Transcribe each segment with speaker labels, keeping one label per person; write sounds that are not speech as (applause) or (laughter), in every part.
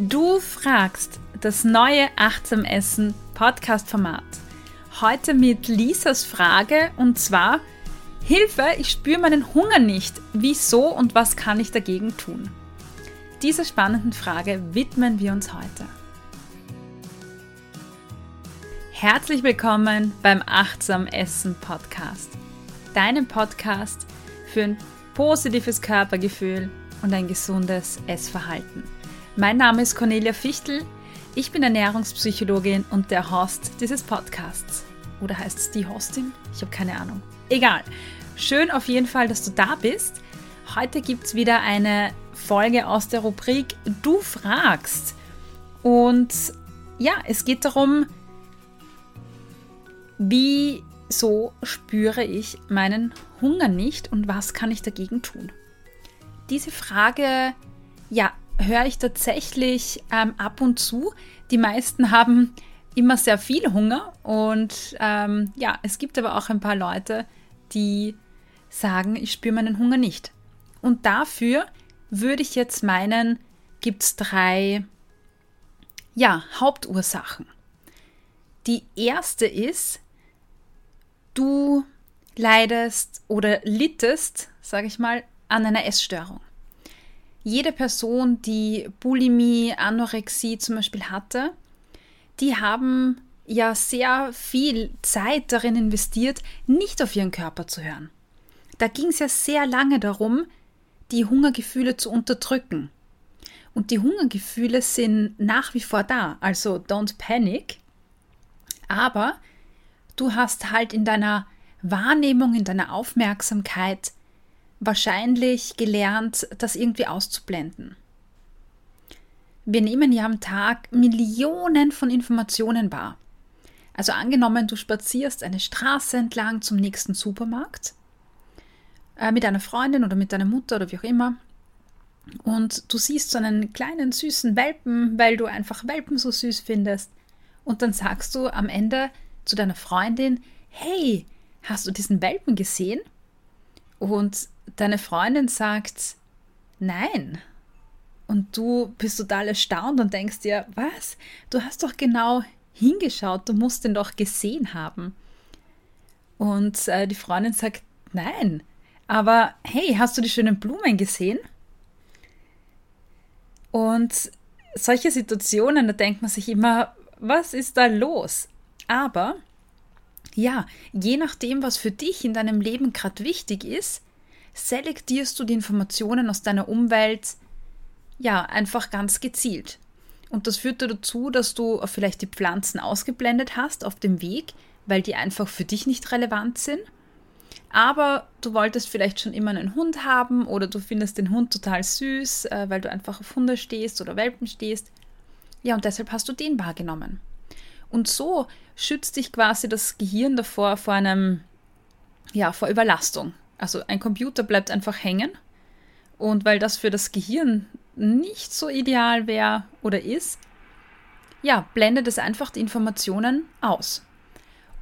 Speaker 1: Du fragst das neue Achtsam Essen Podcast-Format. Heute mit Lisas Frage und zwar: Hilfe, ich spüre meinen Hunger nicht. Wieso und was kann ich dagegen tun? Dieser spannenden Frage widmen wir uns heute. Herzlich willkommen beim Achtsam Essen Podcast, deinem Podcast für ein positives Körpergefühl und ein gesundes Essverhalten. Mein Name ist Cornelia Fichtel. Ich bin Ernährungspsychologin und der Host dieses Podcasts. Oder heißt es die Hostin? Ich habe keine Ahnung. Egal. Schön auf jeden Fall, dass du da bist. Heute gibt es wieder eine Folge aus der Rubrik Du fragst. Und ja, es geht darum, wieso spüre ich meinen Hunger nicht und was kann ich dagegen tun? Diese Frage, ja, höre ich tatsächlich ähm, ab und zu. Die meisten haben immer sehr viel Hunger und ähm, ja, es gibt aber auch ein paar Leute, die sagen, ich spüre meinen Hunger nicht. Und dafür würde ich jetzt meinen, gibt es drei ja, Hauptursachen. Die erste ist, du leidest oder littest, sage ich mal, an einer Essstörung jede Person, die Bulimie, Anorexie zum Beispiel hatte, die haben ja sehr viel Zeit darin investiert, nicht auf ihren Körper zu hören. Da ging es ja sehr lange darum, die Hungergefühle zu unterdrücken. Und die Hungergefühle sind nach wie vor da, also don't panic. Aber du hast halt in deiner Wahrnehmung, in deiner Aufmerksamkeit wahrscheinlich gelernt, das irgendwie auszublenden. Wir nehmen ja am Tag Millionen von Informationen wahr. Also angenommen, du spazierst eine Straße entlang zum nächsten Supermarkt äh, mit einer Freundin oder mit deiner Mutter oder wie auch immer und du siehst so einen kleinen süßen Welpen, weil du einfach Welpen so süß findest und dann sagst du am Ende zu deiner Freundin, hey, hast du diesen Welpen gesehen? Und deine Freundin sagt nein. Und du bist total erstaunt und denkst dir, was? Du hast doch genau hingeschaut, du musst ihn doch gesehen haben. Und äh, die Freundin sagt, nein. Aber hey, hast du die schönen Blumen gesehen? Und solche Situationen, da denkt man sich immer, was ist da los? Aber ja, je nachdem, was für dich in deinem Leben gerade wichtig ist, selektierst du die Informationen aus deiner Umwelt ja einfach ganz gezielt. Und das führt dazu, dass du vielleicht die Pflanzen ausgeblendet hast auf dem Weg, weil die einfach für dich nicht relevant sind. Aber du wolltest vielleicht schon immer einen Hund haben oder du findest den Hund total süß, äh, weil du einfach auf Hunde stehst oder Welpen stehst. Ja, und deshalb hast du den wahrgenommen. Und so schützt dich quasi das Gehirn davor vor einem, ja, vor Überlastung. Also ein Computer bleibt einfach hängen. Und weil das für das Gehirn nicht so ideal wäre oder ist, ja, blendet es einfach die Informationen aus.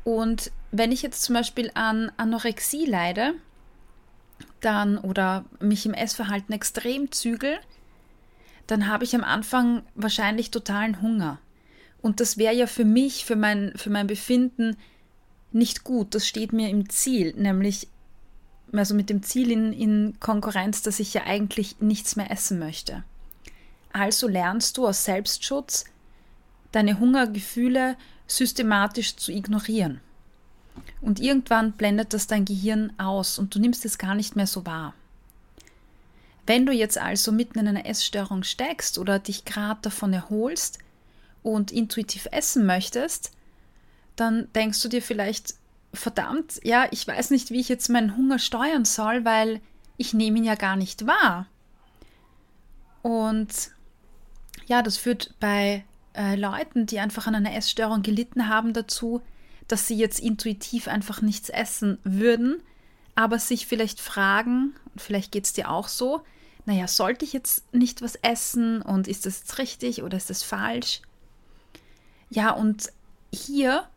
Speaker 1: Und wenn ich jetzt zum Beispiel an Anorexie leide, dann oder mich im Essverhalten extrem zügel, dann habe ich am Anfang wahrscheinlich totalen Hunger. Und das wäre ja für mich, für mein, für mein Befinden nicht gut. Das steht mir im Ziel, nämlich also mit dem Ziel in, in Konkurrenz, dass ich ja eigentlich nichts mehr essen möchte. Also lernst du aus Selbstschutz deine Hungergefühle systematisch zu ignorieren. Und irgendwann blendet das dein Gehirn aus und du nimmst es gar nicht mehr so wahr. Wenn du jetzt also mitten in einer Essstörung steckst oder dich gerade davon erholst und intuitiv essen möchtest, dann denkst du dir vielleicht, verdammt, ja, ich weiß nicht, wie ich jetzt meinen Hunger steuern soll, weil ich nehme ihn ja gar nicht wahr. Und ja, das führt bei äh, Leuten, die einfach an einer Essstörung gelitten haben, dazu, dass sie jetzt intuitiv einfach nichts essen würden, aber sich vielleicht fragen, und vielleicht geht es dir auch so, naja, sollte ich jetzt nicht was essen und ist das richtig oder ist das falsch? Ja, und hier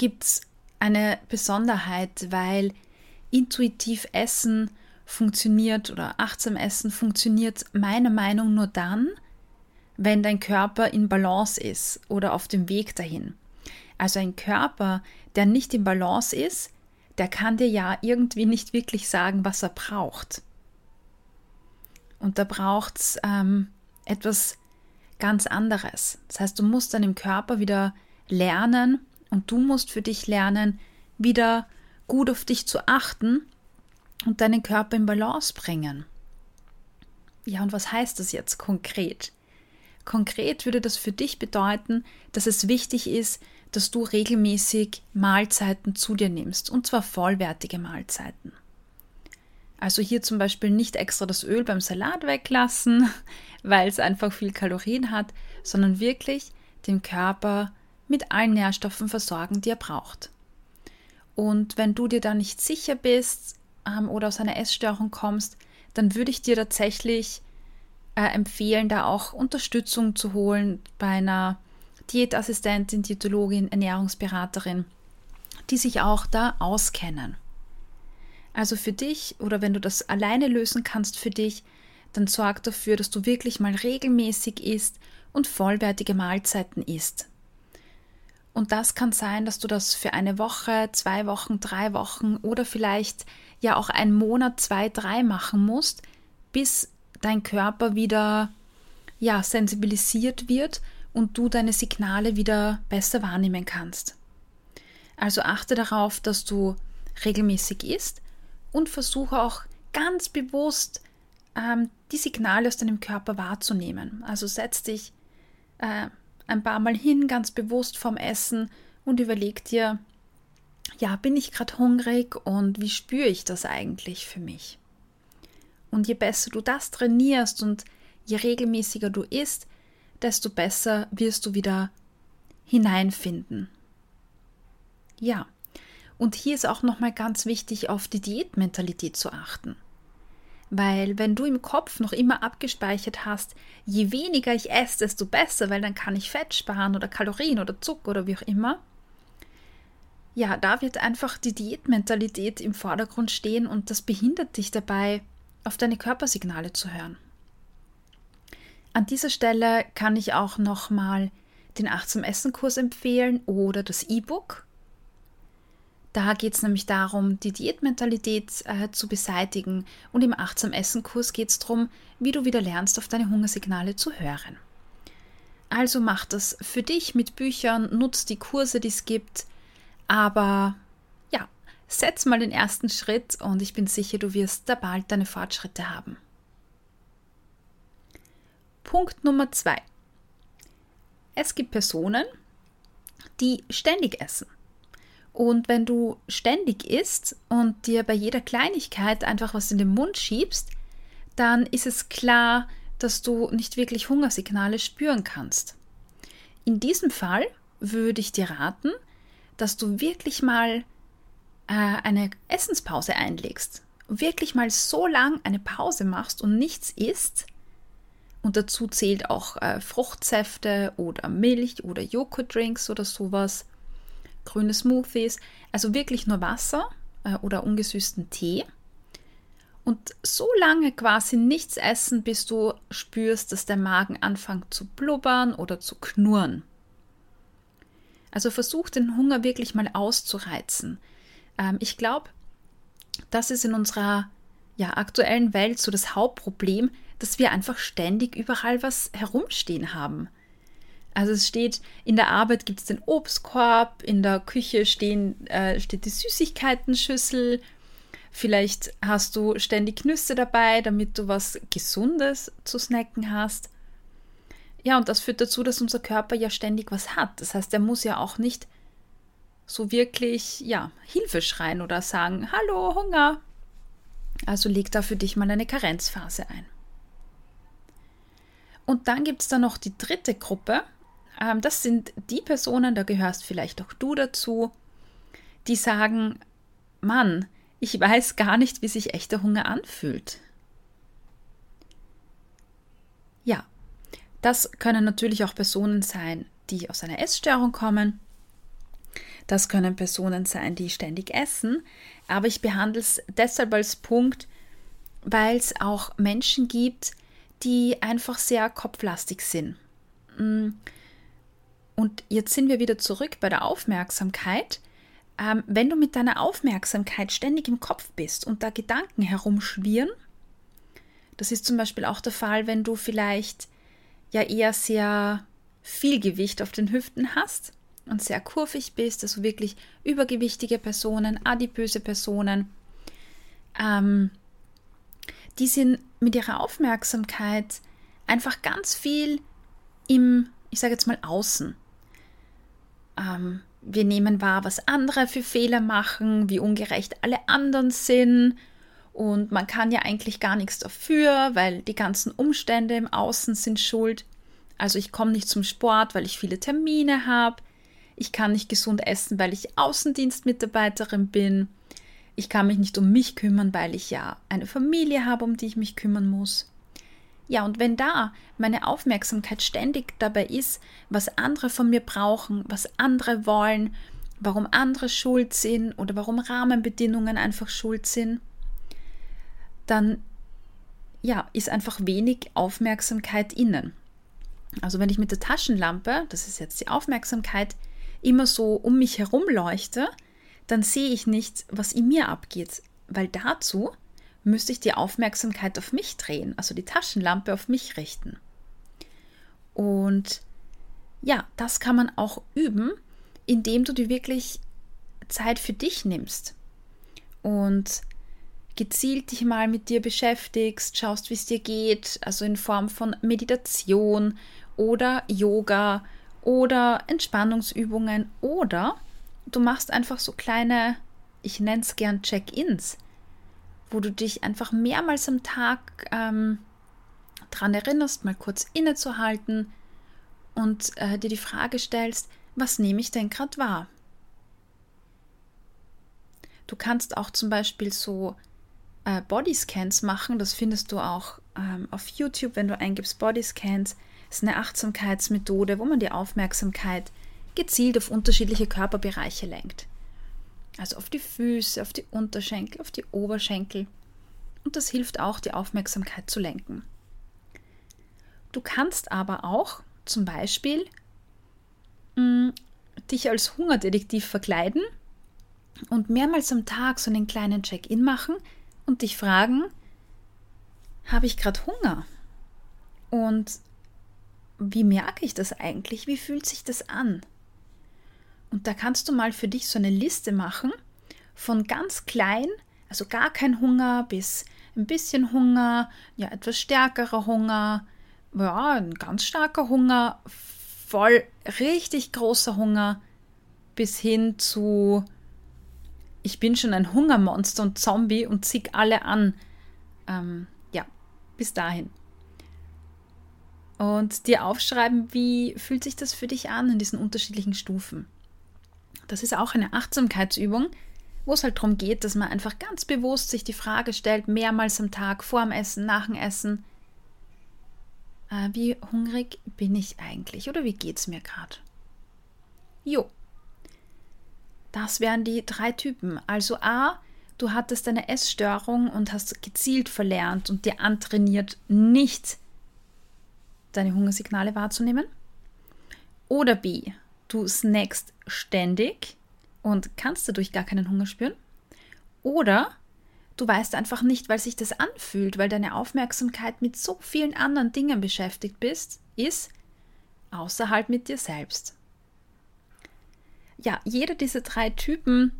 Speaker 1: gibt es eine Besonderheit, weil intuitiv Essen funktioniert oder achtsam Essen funktioniert meiner Meinung nur dann, wenn dein Körper in Balance ist oder auf dem Weg dahin. Also ein Körper, der nicht in Balance ist, der kann dir ja irgendwie nicht wirklich sagen, was er braucht. Und da braucht es ähm, etwas ganz anderes. Das heißt, du musst dann im Körper wieder lernen und du musst für dich lernen, wieder gut auf dich zu achten und deinen Körper in Balance bringen. Ja, und was heißt das jetzt konkret? Konkret würde das für dich bedeuten, dass es wichtig ist, dass du regelmäßig Mahlzeiten zu dir nimmst, und zwar vollwertige Mahlzeiten. Also hier zum Beispiel nicht extra das Öl beim Salat weglassen, (laughs) weil es einfach viel Kalorien hat, sondern wirklich den Körper mit allen Nährstoffen versorgen, die er braucht. Und wenn du dir da nicht sicher bist ähm, oder aus einer Essstörung kommst, dann würde ich dir tatsächlich äh, empfehlen, da auch Unterstützung zu holen bei einer Diätassistentin, Diätologin, Ernährungsberaterin, die sich auch da auskennen. Also für dich oder wenn du das alleine lösen kannst für dich, dann sorg dafür, dass du wirklich mal regelmäßig isst und vollwertige Mahlzeiten isst. Und das kann sein, dass du das für eine Woche, zwei Wochen, drei Wochen oder vielleicht ja auch einen Monat, zwei, drei machen musst, bis dein Körper wieder ja sensibilisiert wird und du deine Signale wieder besser wahrnehmen kannst. Also achte darauf, dass du regelmäßig isst und versuche auch ganz bewusst ähm, die Signale aus deinem Körper wahrzunehmen. Also setz dich äh, ein paar Mal hin, ganz bewusst vorm Essen und überleg dir, ja, bin ich gerade hungrig und wie spüre ich das eigentlich für mich? Und je besser du das trainierst und je regelmäßiger du isst, desto besser wirst du wieder hineinfinden. Ja, und hier ist auch nochmal ganz wichtig, auf die Diätmentalität zu achten. Weil wenn du im Kopf noch immer abgespeichert hast, je weniger ich esse, desto besser, weil dann kann ich Fett sparen oder Kalorien oder Zucker oder wie auch immer, ja, da wird einfach die Diätmentalität im Vordergrund stehen und das behindert dich dabei, auf deine Körpersignale zu hören. An dieser Stelle kann ich auch nochmal den Achtsam Essen Kurs empfehlen oder das E-Book. Da geht es nämlich darum, die Diätmentalität äh, zu beseitigen und im Achtsam Essen Kurs geht es darum, wie du wieder lernst, auf deine Hungersignale zu hören. Also mach das für dich mit Büchern, nutz die Kurse, die es gibt, aber ja, setz mal den ersten Schritt und ich bin sicher, du wirst da bald deine Fortschritte haben. Punkt Nummer zwei. Es gibt Personen, die ständig essen. Und wenn du ständig isst und dir bei jeder Kleinigkeit einfach was in den Mund schiebst, dann ist es klar, dass du nicht wirklich Hungersignale spüren kannst. In diesem Fall würde ich dir raten, dass du wirklich mal äh, eine Essenspause einlegst. Wirklich mal so lang eine Pause machst und nichts isst, und dazu zählt auch äh, Fruchtsäfte oder Milch oder Joghurtdrinks oder sowas, grüne Smoothies, also wirklich nur Wasser äh, oder ungesüßten Tee. Und so lange quasi nichts essen, bis du spürst, dass der Magen anfängt zu blubbern oder zu knurren. Also versuch den Hunger wirklich mal auszureizen. Ähm, ich glaube, das ist in unserer ja, aktuellen Welt so das Hauptproblem, dass wir einfach ständig überall was herumstehen haben. Also es steht, in der Arbeit gibt es den Obstkorb, in der Küche stehen, äh, steht die Süßigkeiten-Schüssel, vielleicht hast du ständig Nüsse dabei, damit du was Gesundes zu snacken hast. Ja, und das führt dazu, dass unser Körper ja ständig was hat. Das heißt, er muss ja auch nicht so wirklich, ja, Hilfe schreien oder sagen, hallo, Hunger. Also leg da für dich mal eine Karenzphase ein. Und dann gibt es da noch die dritte Gruppe. Ähm, das sind die Personen, da gehörst vielleicht auch du dazu, die sagen, Mann, ich weiß gar nicht, wie sich echter Hunger anfühlt. Ja, das können natürlich auch Personen sein, die aus einer Essstörung kommen. Das können Personen sein, die ständig essen. Aber ich behandle es deshalb als Punkt, weil es auch Menschen gibt, die einfach sehr kopflastig sind. Und jetzt sind wir wieder zurück bei der Aufmerksamkeit. Ähm, wenn du mit deiner Aufmerksamkeit ständig im Kopf bist und da Gedanken herumschwirren, das ist zum Beispiel auch der Fall, wenn du vielleicht ja eher sehr viel Gewicht auf den Hüften hast und sehr kurvig bist, also wirklich übergewichtige Personen, adipöse Personen, ähm, die sind mit ihrer Aufmerksamkeit einfach ganz viel im, ich sage jetzt mal, Außen. Ähm, wir nehmen wahr, was andere für Fehler machen, wie ungerecht alle anderen sind. Und man kann ja eigentlich gar nichts dafür, weil die ganzen Umstände im Außen sind schuld. Also ich komme nicht zum Sport, weil ich viele Termine habe. Ich kann nicht gesund essen, weil ich Außendienstmitarbeiterin bin. Ich kann mich nicht um mich kümmern, weil ich ja eine Familie habe, um die ich mich kümmern muss. Ja, und wenn da meine Aufmerksamkeit ständig dabei ist, was andere von mir brauchen, was andere wollen, warum andere schuld sind oder warum Rahmenbedingungen einfach schuld sind, dann ja, ist einfach wenig Aufmerksamkeit innen. Also wenn ich mit der Taschenlampe, das ist jetzt die Aufmerksamkeit, immer so um mich herum leuchte, dann sehe ich nicht, was in mir abgeht, weil dazu müsste ich die Aufmerksamkeit auf mich drehen, also die Taschenlampe auf mich richten. Und ja, das kann man auch üben, indem du dir wirklich Zeit für dich nimmst und gezielt dich mal mit dir beschäftigst, schaust, wie es dir geht, also in Form von Meditation oder Yoga oder Entspannungsübungen oder du machst einfach so kleine, ich nenne es gern Check-ins, wo du dich einfach mehrmals am Tag ähm, daran erinnerst, mal kurz innezuhalten und äh, dir die Frage stellst, was nehme ich denn gerade wahr? Du kannst auch zum Beispiel so äh, Bodyscans machen, das findest du auch ähm, auf YouTube, wenn du eingibst Bodyscans. Das ist eine Achtsamkeitsmethode, wo man die Aufmerksamkeit gezielt auf unterschiedliche Körperbereiche lenkt. Also auf die Füße, auf die Unterschenkel, auf die Oberschenkel. Und das hilft auch, die Aufmerksamkeit zu lenken. Du kannst aber auch zum Beispiel mh, mm, dich als Hungerdetektiv verkleiden und mehrmals am Tag so einen kleinen Check-in machen und dich fragen, habe ich gerade Hunger? Und wie merke ich das eigentlich? Wie fühlt sich das an? Und da kannst du mal für dich so eine Liste machen von ganz klein, also gar kein Hunger, bis ein bisschen Hunger, ja, etwas stärkerer Hunger, ja, ein ganz starker Hunger, voll richtig großer Hunger, bis hin zu ich bin schon ein Hungermonster und Zombie und zieh alle an. Ähm, ja, bis dahin. Und dir aufschreiben, wie fühlt sich das für dich an in diesen unterschiedlichen Stufen. Das ist auch eine Achtsamkeitsübung, wo es halt darum geht, dass man einfach ganz bewusst sich die Frage stellt, mehrmals am Tag, vor dem Essen, nach dem Essen, äh, wie hungrig bin ich eigentlich oder wie geht es mir gerade? Jo. Das wären die drei Typen. Also A, du hattest eine Essstörung und hast gezielt verlernt und dir antrainiert, nicht deine Hungersignale wahrzunehmen. Oder B, du snackst ständig und kannst dadurch gar keinen Hunger spüren. Oder du weißt einfach nicht, weil sich das anfühlt, weil deine Aufmerksamkeit mit so vielen anderen Dingen beschäftigt bist, ist, außerhalb mit dir selbst. Ja, jeder dieser drei Typen,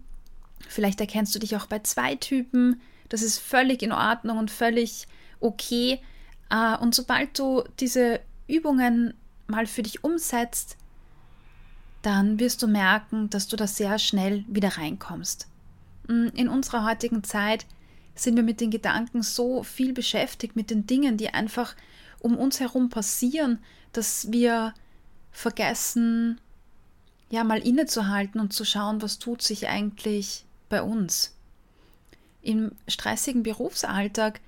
Speaker 1: vielleicht erkennst du dich auch bei zwei Typen, das ist völlig in Ordnung und völlig okay. Äh, und sobald du diese Übungen mal für dich umsetzt, dann wirst du merken, dass du da sehr schnell wieder reinkommst. Mm, in unserer heutigen Zeit sind wir mit den Gedanken so viel beschäftigt, mit den Dingen, die einfach um uns herum passieren, dass wir vergessen, ja, mal innezuhalten und zu schauen, was tut sich eigentlich bei uns. Im stressigen Berufsalltag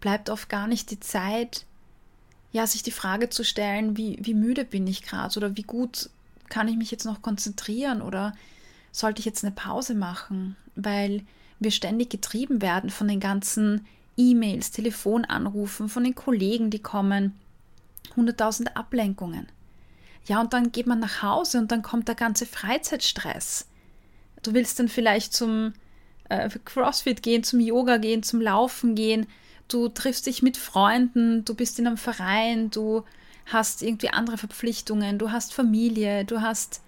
Speaker 1: bleibt oft gar nicht die Zeit, ja, sich die Frage zu stellen, wie, wie müde bin ich gerade oder wie gut kann ich mich jetzt noch konzentrieren oder sollte ich jetzt eine Pause machen, weil wir ständig getrieben werden von den ganzen E-Mails, Telefonanrufen, von den Kollegen, die kommen, hunderttausend Ablenkungen. Ja, und dann geht man nach Hause und dann kommt der ganze Freizeitstress. Du willst dann vielleicht zum äh, CrossFit gehen, zum Yoga gehen, zum Laufen gehen. Du triffst dich mit Freunden, du bist in einem Verein, du hast irgendwie andere Verpflichtungen, du hast Familie, du hast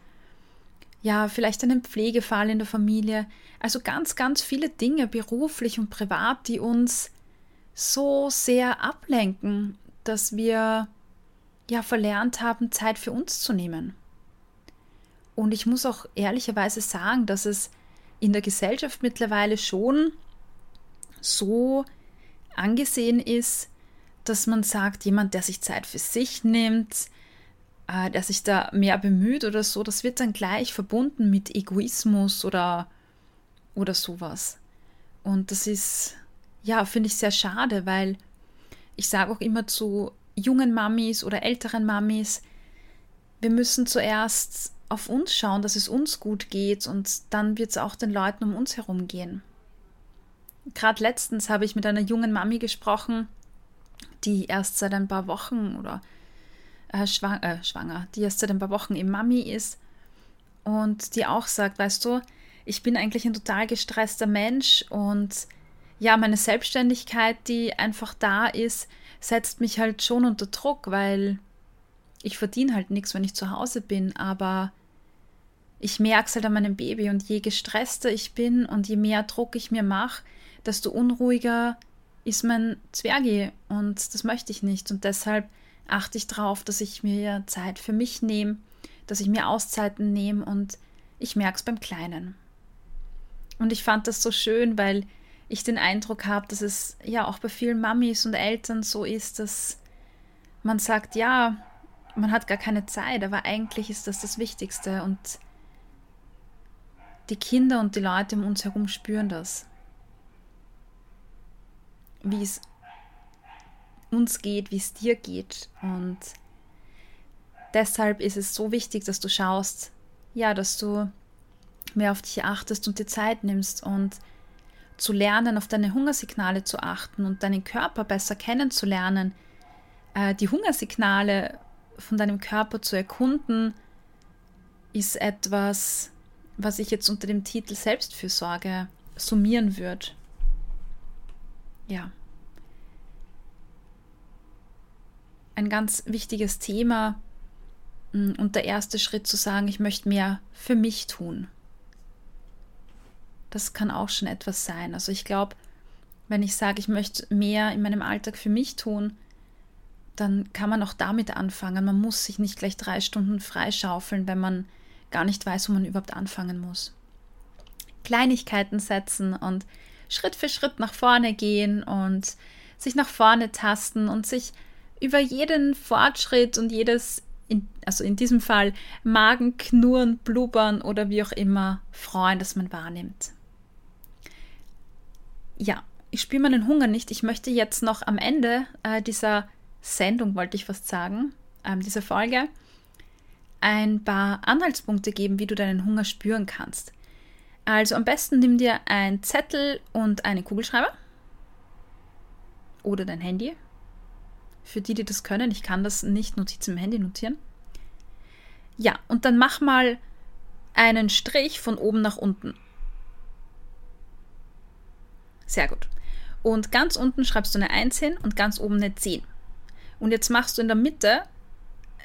Speaker 1: ja vielleicht einen Pflegefall in der Familie. Also ganz, ganz viele Dinge, beruflich und privat, die uns so sehr ablenken, dass wir ja verlernt haben, Zeit für uns zu nehmen. Und ich muss auch ehrlicherweise sagen, dass es in der Gesellschaft mittlerweile schon so angesehen ist, dass man sagt, jemand, der sich Zeit für sich nimmt, äh, der sich da mehr bemüht oder so, das wird dann gleich verbunden mit Egoismus oder, oder sowas. Und das ist, ja, finde ich sehr schade, weil ich sage auch immer zu jungen Mamis oder älteren Mamis, wir müssen zuerst auf uns schauen, dass es uns gut geht und dann wird es auch den Leuten um uns herum gehen. Gerade letztens habe ich mit einer jungen Mami gesprochen, die erst seit ein paar Wochen oder äh, schwang, äh, schwanger, die erst seit ein paar Wochen im Mami ist und die auch sagt, weißt du, ich bin eigentlich ein total gestresster Mensch und ja, meine Selbstständigkeit, die einfach da ist, setzt mich halt schon unter Druck, weil ich verdiene halt nichts, wenn ich zu Hause bin, aber ich merke es halt an meinem Baby und je gestresster ich bin und je mehr Druck ich mir mache, desto unruhiger ist mein Zwergi und das möchte ich nicht und deshalb achte ich darauf, dass ich mir Zeit für mich nehme, dass ich mir Auszeiten nehme und ich merke es beim Kleinen. Und ich fand das so schön, weil ich den Eindruck habe, dass es ja auch bei vielen Mamis und Eltern so ist, dass man sagt, ja, man hat gar keine Zeit, aber eigentlich ist das das Wichtigste und die Kinder und die Leute um uns herum spüren das. Wie es uns geht, wie es dir geht und deshalb ist es so wichtig, dass du schaust, ja, dass du mehr auf dich achtest und dir Zeit nimmst und zu lernen, auf deine Hungersignale zu achten und deinen Körper besser kennenzulernen, äh, die Hungersignale von deinem Körper zu erkunden, ist etwas, was ich jetzt unter dem Titel Selbstfürsorge summieren würde. Ja. Ein ganz wichtiges Thema mm, und der erste Schritt zu sagen, ich möchte mehr für mich tun das kann auch schon etwas sein. Also ich glaube, wenn ich sage, ich möchte mehr in meinem Alltag für mich tun, dann kann man auch damit anfangen. Man muss sich nicht gleich drei Stunden freischaufeln, wenn man gar nicht weiß, wo man überhaupt anfangen muss. Kleinigkeiten setzen und Schritt für Schritt nach vorne gehen und sich nach vorne tasten und sich über jeden Fortschritt und jedes, in, also in diesem Fall Magen knurren, blubbern oder wie auch immer freuen, dass man wahrnimmt ja, ich spüre meinen Hunger nicht. Ich möchte jetzt noch am Ende äh, dieser Sendung, wollte ich fast sagen, ähm, dieser Folge, ein paar Anhaltspunkte geben, wie du deinen Hunger spüren kannst. Also am besten nimm dir ein Zettel und einen Kugelschreiber oder dein Handy. Für die, die das können, ich kann das nicht Notizen im Handy notieren. Ja, und dann mach mal einen Strich von oben nach unten. Sehr gut. Und ganz unten schreibst du eine 1 hin und ganz oben eine 10. Und jetzt machst du in der Mitte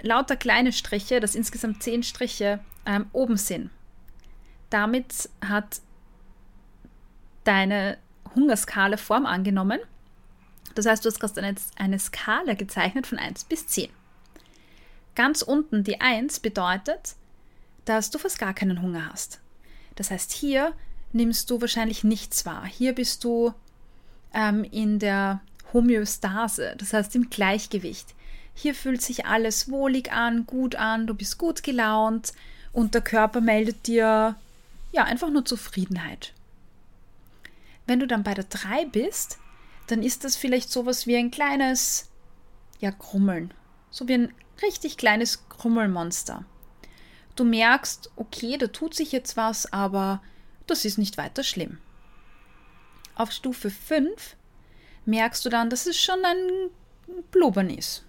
Speaker 1: lauter kleine Striche, das insgesamt 10 Striche ähm, oben sind. Damit hat deine Hungerskala Form angenommen. Das heißt, du hast gerade eine, eine Skala gezeichnet von 1 bis 10. Ganz unten die 1 bedeutet, dass du fast gar keinen Hunger hast. Das heißt, hier nimmst du wahrscheinlich nichts wahr. Hier bist du ähm, in der Homöostase, das heißt im Gleichgewicht. Hier fühlt sich alles wohlig an, gut an, du bist gut gelaunt und der Körper meldet dir ja einfach nur Zufriedenheit. Wenn du dann bei der 3 bist, dann ist das vielleicht sowas wie ein kleines, ja, Krummeln. So wie ein richtig kleines Krummelmonster. Du merkst, okay, da tut sich jetzt was, aber das ist nicht weiter schlimm. Auf Stufe 5 merkst du dann, dass es schon ein Blubbern ist.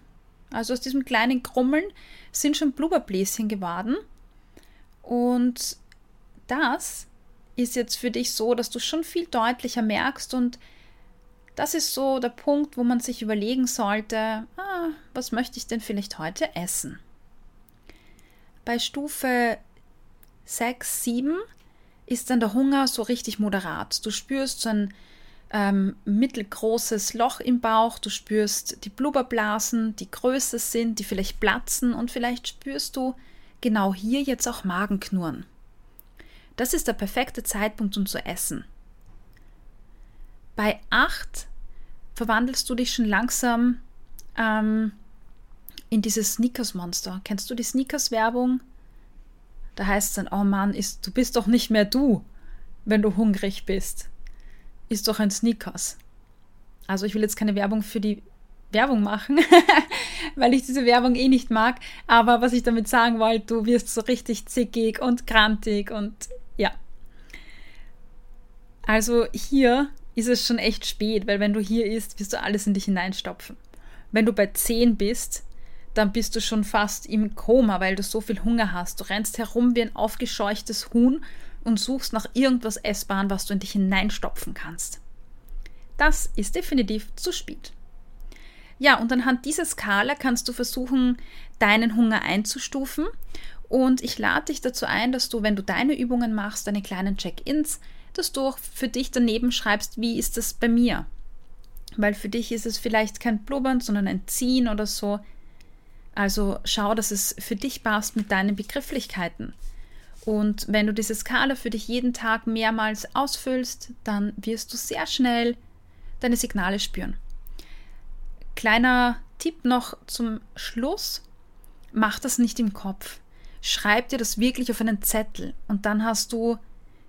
Speaker 1: Also aus diesem kleinen Krummeln sind schon Blubberbläschen geworden. Und das ist jetzt für dich so, dass du schon viel deutlicher merkst und das ist so der Punkt, wo man sich überlegen sollte, ah, was möchte ich denn vielleicht heute essen? Bei Stufe 6, 7 ist dann der Hunger so richtig moderat. Du spürst so ein ähm, mittelgroßes Loch im Bauch, du spürst die Blubberblasen, die größer sind, die vielleicht platzen und vielleicht spürst du genau hier jetzt auch Magenknurren. Das ist der perfekte Zeitpunkt, um zu essen. Bei 8 verwandelst du dich schon langsam ähm, in dieses Sneakers-Monster. Kennst du die Sneakers-Werbung? Da heißt es dann, oh Mann, ist, du bist doch nicht mehr du, wenn du hungrig bist. Ist doch ein Sneakers. Also ich will jetzt keine Werbung für die Werbung machen, (laughs) weil ich diese Werbung eh nicht mag. Aber was ich damit sagen wollte, du wirst so richtig zickig und krantig und ja. Also hier ist es schon echt spät, weil wenn du hier isst, wirst du alles in dich hineinstopfen. Wenn du bei 10 bist, dann bist du schon fast im Koma, weil du so viel Hunger hast. Du rennst herum wie ein aufgescheuchtes Huhn und suchst nach irgendwas Essbaren, was du in dich hineinstopfen kannst. Das ist definitiv zu spät. Ja, und anhand dieser Skala kannst du versuchen, deinen Hunger einzustufen. Und ich lade dich dazu ein, dass du, wenn du deine Übungen machst, deine kleinen Check-ins, dass du auch für dich daneben schreibst, wie ist das bei mir? Weil für dich ist es vielleicht kein Blubbern, sondern ein Ziehen oder so. Also schau, dass es für dich passt mit deinen Begrifflichkeiten. Und wenn du diese Skala für dich jeden Tag mehrmals ausfüllst, dann wirst du sehr schnell deine Signale spüren. Kleiner Tipp noch zum Schluss. Mach das nicht im Kopf. Schreib dir das wirklich auf einen Zettel und dann hast du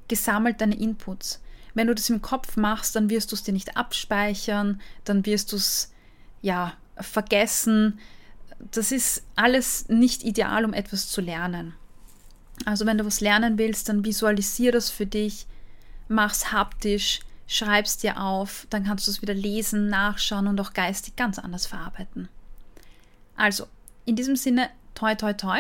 Speaker 1: gesammelt deine Inputs. Wenn du das im Kopf machst, dann wirst du es dir nicht abspeichern, dann wirst du es ja vergessen. Das ist alles nicht ideal, um etwas zu lernen. Also wenn du was lernen willst, dann visualisier das für dich, mach's haptisch, schreib's dir auf, dann kannst du es wieder lesen, nachschauen und auch geistig ganz anders verarbeiten. Also, in diesem Sinne, toi toi toi.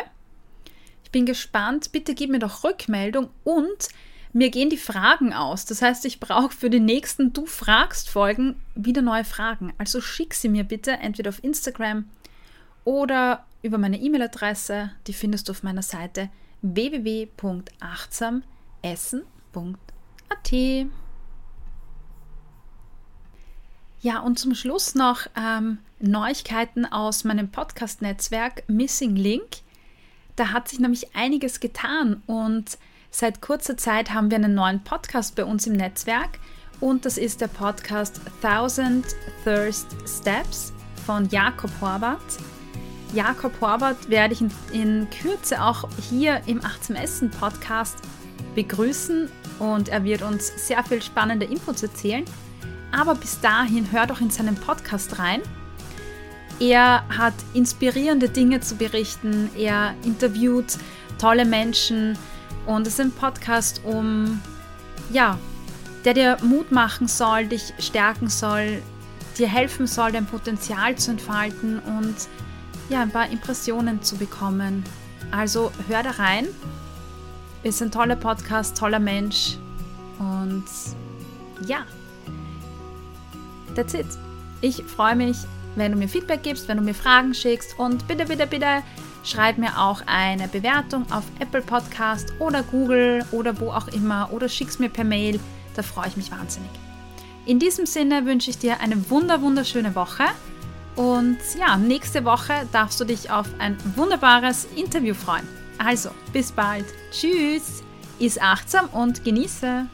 Speaker 1: Ich bin gespannt, bitte gib mir doch Rückmeldung und mir gehen die Fragen aus. Das heißt, ich brauche für die nächsten Du fragst Folgen wieder neue Fragen. Also schick sie mir bitte entweder auf Instagram oder über meine E-Mail-Adresse. Die findest du auf meiner Seite www.achtsamessen.at. Ja, und zum Schluss noch ähm, Neuigkeiten aus meinem Podcast-Netzwerk Missing Link. Da hat sich nämlich einiges getan und Seit kurzer Zeit haben wir einen neuen Podcast bei uns im Netzwerk und das ist der Podcast Thousand Thirst Steps von Jakob Horvath. Jakob Horvath werde ich in, in Kürze auch hier im 18 Essen Podcast begrüßen und er wird uns sehr viel spannende Inputs erzählen. Aber bis dahin hör doch in seinen Podcast rein. Er hat inspirierende Dinge zu berichten, er interviewt tolle Menschen, und es ist ein Podcast, um, ja, der dir Mut machen soll, dich stärken soll, dir helfen soll, dein Potenzial zu entfalten und ja, ein paar Impressionen zu bekommen. Also hör da rein. Ist ein toller Podcast, toller Mensch. Und ja, that's it. Ich freue mich, wenn du mir Feedback gibst, wenn du mir Fragen schickst und bitte, bitte, bitte Schreib mir auch eine Bewertung auf Apple Podcast oder Google oder wo auch immer oder schick's mir per Mail. Da freue ich mich wahnsinnig. In diesem Sinne wünsche ich dir eine wunder wunderschöne Woche und ja, nächste Woche darfst du dich auf ein wunderbares Interview freuen. Also, bis bald. Tschüss. Ist achtsam und genieße.